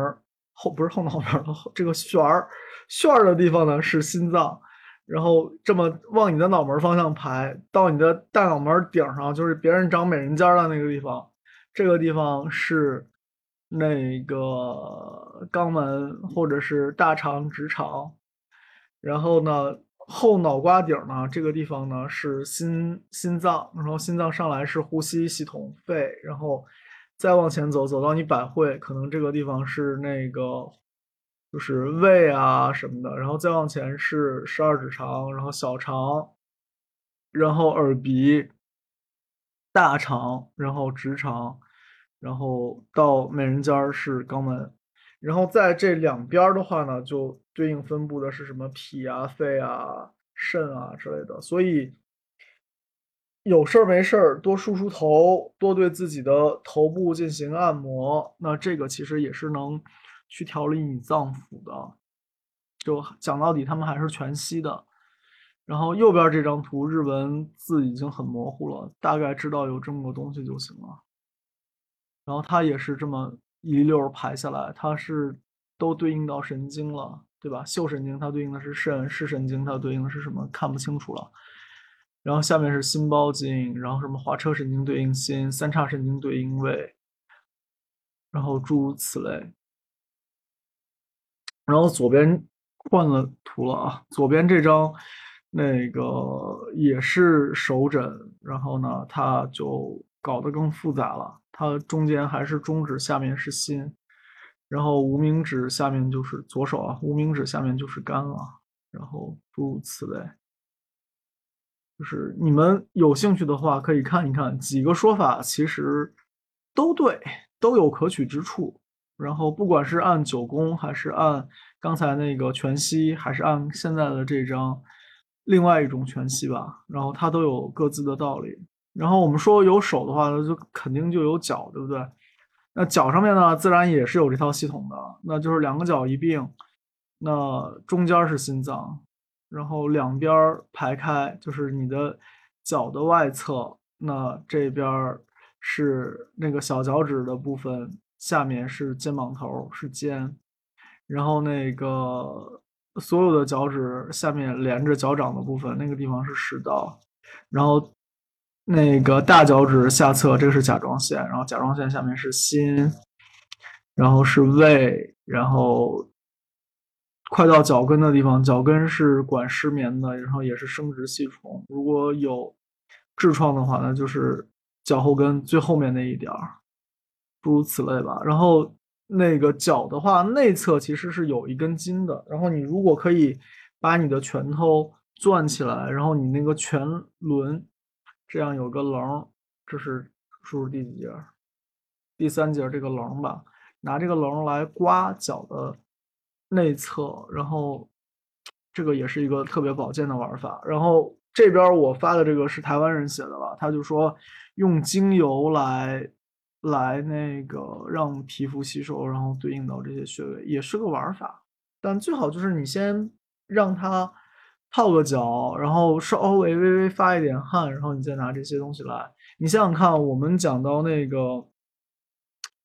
后不是后脑门这个旋儿旋儿的地方呢是心脏，然后这么往你的脑门方向排到你的大脑门顶上，就是别人长美人尖的那个地方。这个地方是那个肛门或者是大肠、直肠，然后呢后脑瓜顶呢这个地方呢是心心脏，然后心脏上来是呼吸系统、肺，然后再往前走走到你百会，可能这个地方是那个就是胃啊什么的，然后再往前是十二指肠，然后小肠，然后耳鼻。大肠，然后直肠，然后到美人尖儿是肛门，然后在这两边的话呢，就对应分布的是什么脾啊、肺啊、肾啊之类的。所以有事儿没事儿多梳梳头，多对自己的头部进行按摩，那这个其实也是能去调理你脏腑的。就讲到底，他们还是全息的。然后右边这张图日文字已经很模糊了，大概知道有这么个东西就行了。然后它也是这么一溜排下来，它是都对应到神经了，对吧？嗅神经它对应的是肾，视神经它对应的是什么？看不清楚了。然后下面是心包经，然后什么滑车神经对应心，三叉神经对应胃，然后诸如此类。然后左边换了图了啊，左边这张。那个也是手诊，然后呢，它就搞得更复杂了。它中间还是中指，下面是心，然后无名指下面就是左手啊，无名指下面就是肝了，然后诸如此类。就是你们有兴趣的话，可以看一看几个说法，其实都对，都有可取之处。然后不管是按九宫，还是按刚才那个全息，还是按现在的这张。另外一种全息吧，然后它都有各自的道理。然后我们说有手的话，那就肯定就有脚，对不对？那脚上面呢，自然也是有这套系统的，那就是两个脚一并，那中间是心脏，然后两边排开就是你的脚的外侧，那这边是那个小脚趾的部分，下面是肩膀头是肩，然后那个。所有的脚趾下面连着脚掌的部分，那个地方是食道，然后那个大脚趾下侧这个是甲状腺，然后甲状腺下面是心，然后是胃，然后快到脚跟的地方，脚跟是管失眠的，然后也是生殖系统。如果有痔疮的话，那就是脚后跟最后面那一点儿，诸如此类吧。然后。那个脚的话，内侧其实是有一根筋的。然后你如果可以把你的拳头攥起来，然后你那个拳轮这样有个棱，这是数第几节？第三节这个棱吧。拿这个棱来刮脚的内侧，然后这个也是一个特别保健的玩法。然后这边我发的这个是台湾人写的了，他就说用精油来来那个让皮肤吸收，然后对应到这些穴位，也是个玩法。但最好就是你先让它泡个脚，然后稍微微微发一点汗，然后你再拿这些东西来。你想想看，我们讲到那个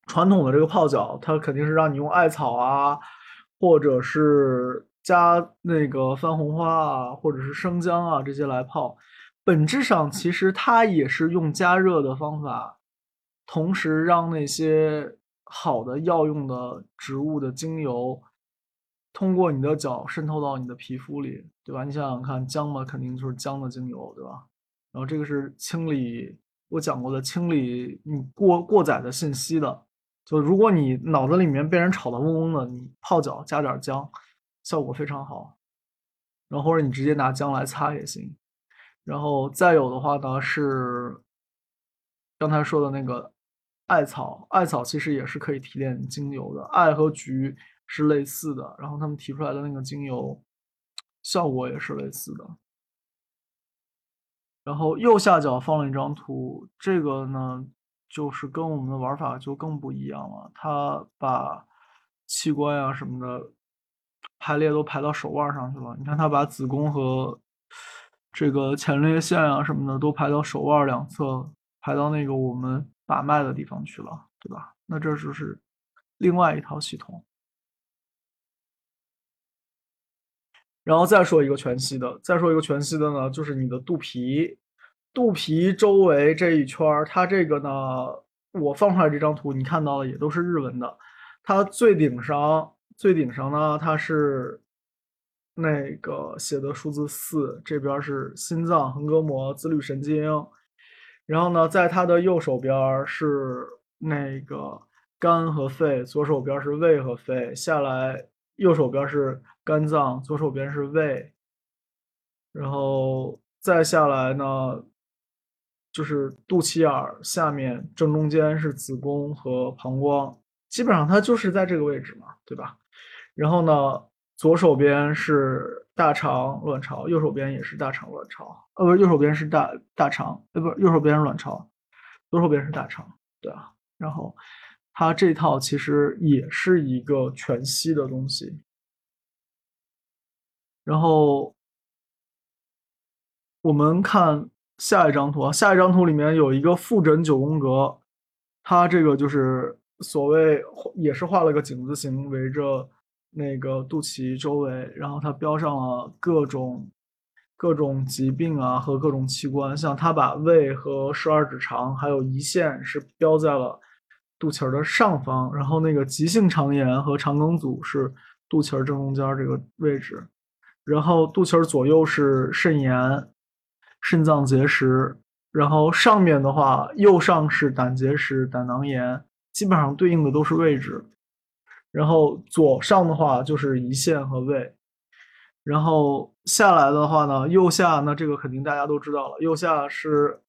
传统的这个泡脚，它肯定是让你用艾草啊，或者是加那个番红花啊，或者是生姜啊这些来泡。本质上其实它也是用加热的方法，同时让那些好的药用的植物的精油通过你的脚渗透到你的皮肤里，对吧？你想想看，姜嘛，肯定就是姜的精油，对吧？然后这个是清理。我讲过的清理你过过载的信息的，就如果你脑子里面被人吵得嗡嗡的，你泡脚加点姜，效果非常好。然后或者你直接拿姜来擦也行。然后再有的话呢是刚才说的那个艾草，艾草其实也是可以提炼精油的，艾和菊是类似的，然后他们提出来的那个精油效果也是类似的。然后右下角放了一张图，这个呢就是跟我们的玩法就更不一样了。它把器官呀什么的排列都排到手腕上去了。你看，它把子宫和这个前列腺啊什么的都排到手腕两侧，排到那个我们把脉的地方去了，对吧？那这就是另外一套系统。然后再说一个全息的，再说一个全息的呢，就是你的肚皮，肚皮周围这一圈儿，它这个呢，我放出来这张图，你看到的也都是日文的。它最顶上，最顶上呢，它是那个写的数字四，这边是心脏、横膈膜、自律神经。然后呢，在它的右手边是那个肝和肺，左手边是胃和肺，下来右手边是。肝脏左手边是胃，然后再下来呢，就是肚脐眼儿下面正中间是子宫和膀胱，基本上它就是在这个位置嘛，对吧？然后呢，左手边是大肠卵巢，右手边也是大肠卵巢，呃，不是，右手边是大大肠，呃，不是，右手边是卵巢，左手边是大肠，对啊。然后它这套其实也是一个全息的东西。然后我们看下一张图啊，下一张图里面有一个复诊九宫格，它这个就是所谓也是画了个井字形，围着那个肚脐周围，然后它标上了各种各种疾病啊和各种器官，像它把胃和十二指肠还有胰腺是标在了肚脐儿的上方，然后那个急性肠炎和肠梗阻是肚脐儿正中间这个位置。然后肚脐儿左右是肾炎、肾脏结石，然后上面的话右上是胆结石、胆囊炎，基本上对应的都是位置。然后左上的话就是胰腺和胃，然后下来的话呢，右下那这个肯定大家都知道了，右下是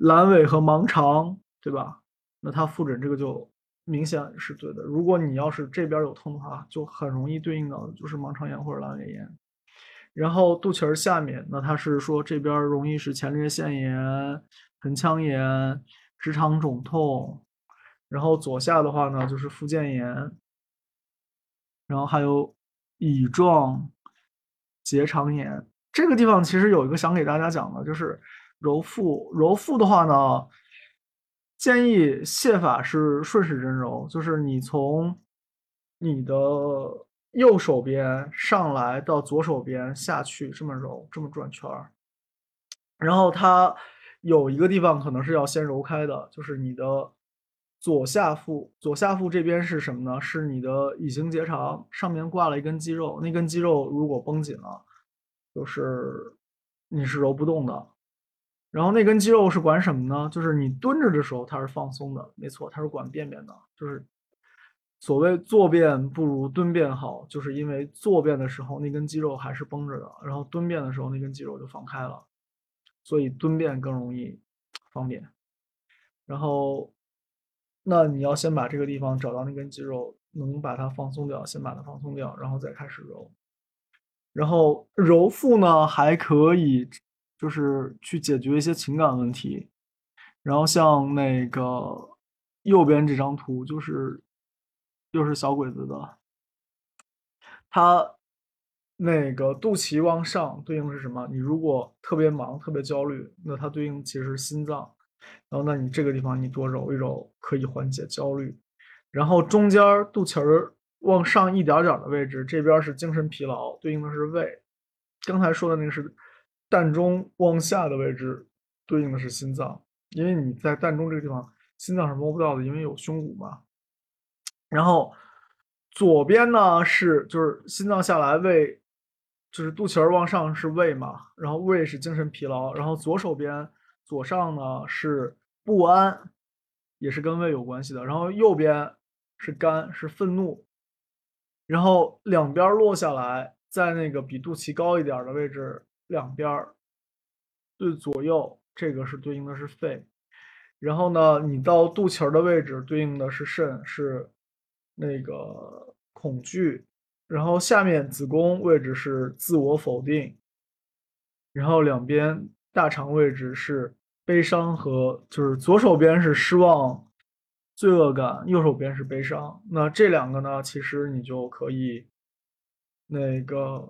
阑尾和盲肠，对吧？那它复诊这个就明显是对的。如果你要是这边有痛的话，就很容易对应到就是盲肠炎或者阑尾炎。然后肚脐儿下面，那他是说这边容易是前列腺炎、盆腔炎、直肠肿痛。然后左下的话呢，就是附件炎。然后还有乙状结肠炎。这个地方其实有一个想给大家讲的，就是揉腹。揉腹的话呢，建议泻法是顺时针揉，就是你从你的。右手边上来到左手边下去，这么揉，这么转圈儿。然后它有一个地方可能是要先揉开的，就是你的左下腹。左下腹这边是什么呢？是你的乙型结肠，上面挂了一根肌肉。那根肌肉如果绷紧了，就是你是揉不动的。然后那根肌肉是管什么呢？就是你蹲着的时候它是放松的，没错，它是管便便的，就是。所谓坐便不如蹲便好，就是因为坐便的时候那根肌肉还是绷着的，然后蹲便的时候那根肌肉就放开了，所以蹲便更容易方便。然后，那你要先把这个地方找到那根肌肉，能把它放松掉，先把它放松掉，然后再开始揉。然后揉腹呢还可以，就是去解决一些情感问题。然后像那个右边这张图，就是又是小鬼子的，他那个肚脐往上对应是什么？你如果特别忙、特别焦虑，那它对应其实是心脏。然后，那你这个地方你多揉一揉，可以缓解焦虑。然后中间肚脐儿往上一点点的位置，这边是精神疲劳，对应的是胃。刚才说的那个是膻中往下的位置，对应的是心脏。因为你在膻中这个地方，心脏是摸不到的，因为有胸骨嘛。然后左边呢是就是心脏下来，胃就是肚脐儿往上是胃嘛，然后胃是精神疲劳，然后左手边。左上呢是不安，也是跟胃有关系的。然后右边是肝，是愤怒。然后两边落下来，在那个比肚脐高一点的位置，两边对左右，这个是对应的是肺。然后呢，你到肚脐儿的位置，对应的是肾，是那个恐惧。然后下面子宫位置是自我否定。然后两边。大肠位置是悲伤和就是左手边是失望、罪恶感，右手边是悲伤。那这两个呢，其实你就可以那个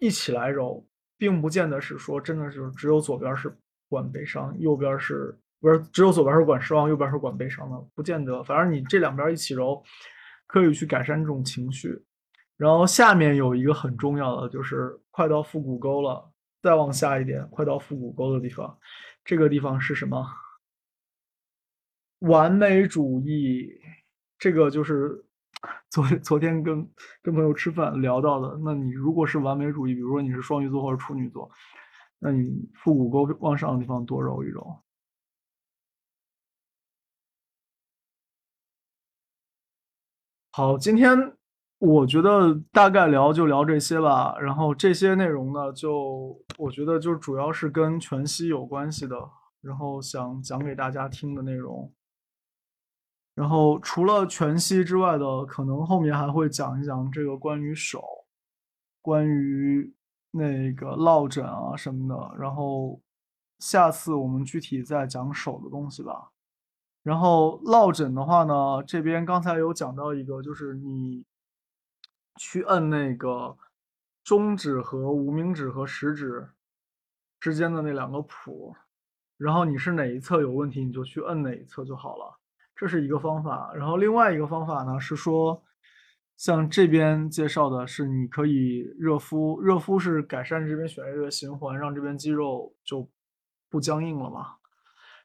一起来揉，并不见得是说真的就是只有左边是管悲伤，右边是不是只有左边是管失望，右边是管悲伤的？不见得，反正你这两边一起揉，可以去改善这种情绪。然后下面有一个很重要的，就是快到腹股沟了。再往下一点，快到腹股沟的地方，这个地方是什么？完美主义，这个就是 昨昨天跟跟朋友吃饭聊到的。那你如果是完美主义，比如说你是双鱼座或者处女座，那你腹股沟往上的地方多揉一揉。好，今天。我觉得大概聊就聊这些吧，然后这些内容呢，就我觉得就主要是跟全息有关系的，然后想讲给大家听的内容。然后除了全息之外的，可能后面还会讲一讲这个关于手，关于那个落枕啊什么的。然后下次我们具体再讲手的东西吧。然后落枕的话呢，这边刚才有讲到一个，就是你。去摁那个中指和无名指和食指之间的那两个谱，然后你是哪一侧有问题，你就去摁哪一侧就好了。这是一个方法。然后另外一个方法呢是说，像这边介绍的是你可以热敷，热敷是改善这边血液的循环，让这边肌肉就不僵硬了嘛。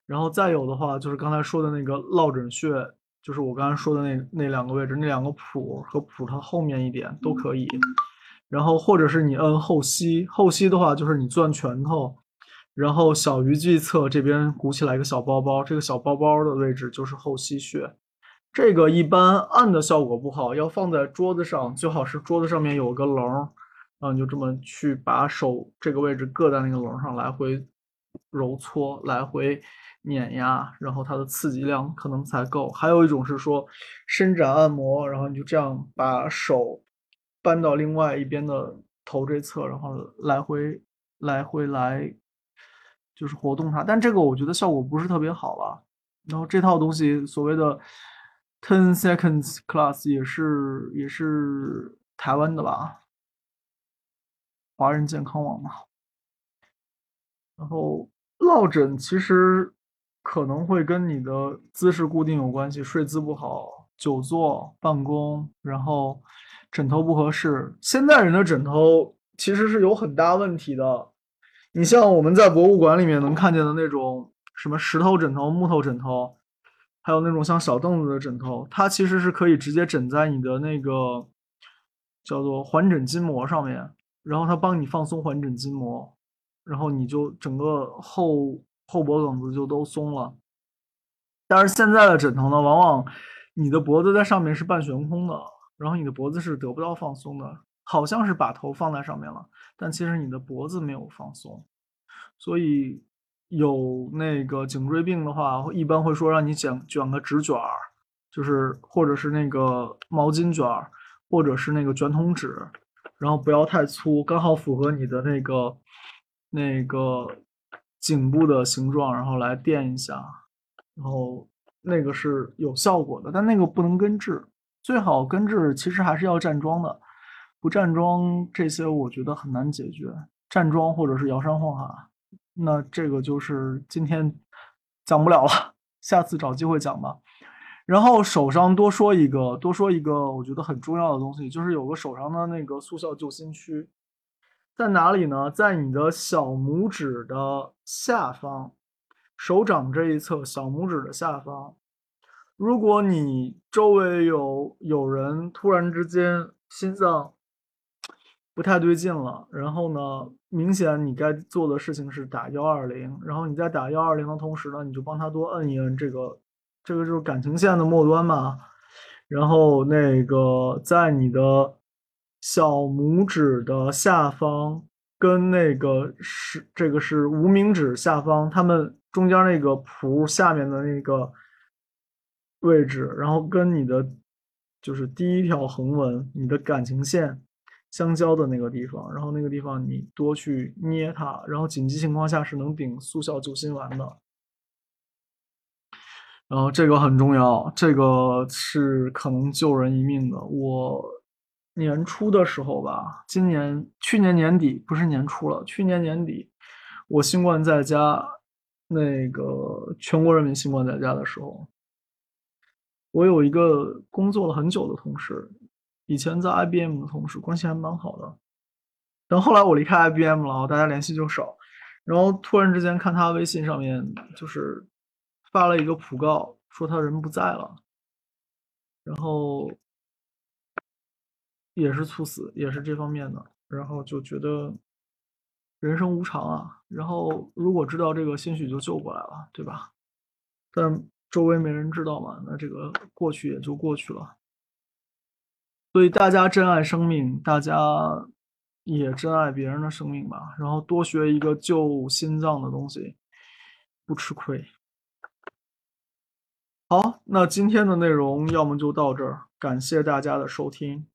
然后再有的话就是刚才说的那个落枕穴。就是我刚才说的那那两个位置，那两个谱和谱它后面一点都可以。然后或者是你摁后膝，后膝的话就是你攥拳头，然后小鱼际侧这边鼓起来一个小包包，这个小包包的位置就是后溪穴。这个一般按的效果不好，要放在桌子上，最好是桌子上面有个棱，然后你就这么去把手这个位置搁在那个棱上，来回揉搓，来回。碾压，然后它的刺激量可能才够。还有一种是说伸展按摩，然后你就这样把手搬到另外一边的头这侧，然后来回来回来就是活动它。但这个我觉得效果不是特别好了。然后这套东西所谓的 Ten Seconds Class 也是也是台湾的吧，华人健康网嘛。然后落枕其实。可能会跟你的姿势固定有关系，睡姿不好，久坐办公，然后枕头不合适。现在人的枕头其实是有很大问题的。你像我们在博物馆里面能看见的那种什么石头枕头、木头枕头，还有那种像小凳子的枕头，它其实是可以直接枕在你的那个叫做环枕筋膜上面，然后它帮你放松环枕筋膜，然后你就整个后。后脖梗子就都松了，但是现在的枕头呢，往往你的脖子在上面是半悬空的，然后你的脖子是得不到放松的，好像是把头放在上面了，但其实你的脖子没有放松。所以有那个颈椎病的话，一般会说让你卷卷个纸卷儿，就是或者是那个毛巾卷儿，或者是那个卷筒纸，然后不要太粗，刚好符合你的那个那个颈部的形状，然后来垫一下，然后那个是有效果的，但那个不能根治，最好根治其实还是要站桩的，不站桩这些我觉得很难解决，站桩或者是摇山晃海，那这个就是今天讲不了了，下次找机会讲吧。然后手上多说一个，多说一个，我觉得很重要的东西，就是有个手上的那个速效救心区，在哪里呢？在你的小拇指的下方，手掌这一侧小拇指的下方。如果你周围有有人突然之间心脏不太对劲了，然后呢，明显你该做的事情是打幺二零，然后你在打幺二零的同时呢，你就帮他多摁一摁这个。这个就是感情线的末端嘛，然后那个在你的小拇指的下方，跟那个是这个是无名指下方，它们中间那个蹼下面的那个位置，然后跟你的就是第一条横纹，你的感情线相交的那个地方，然后那个地方你多去捏它，然后紧急情况下是能顶速效救心丸的。然后这个很重要，这个是可能救人一命的。我年初的时候吧，今年去年年底不是年初了，去年年底我新冠在家，那个全国人民新冠在家的时候，我有一个工作了很久的同事，以前在 IBM 的同事，关系还蛮好的。等后来我离开 IBM 了，大家联系就少。然后突然之间看他微信上面就是。发了一个讣告，说他人不在了，然后也是猝死，也是这方面的，然后就觉得人生无常啊。然后如果知道这个，兴许就救过来了，对吧？但周围没人知道嘛，那这个过去也就过去了。所以大家珍爱生命，大家也珍爱别人的生命吧。然后多学一个救心脏的东西，不吃亏。好，那今天的内容要么就到这儿，感谢大家的收听。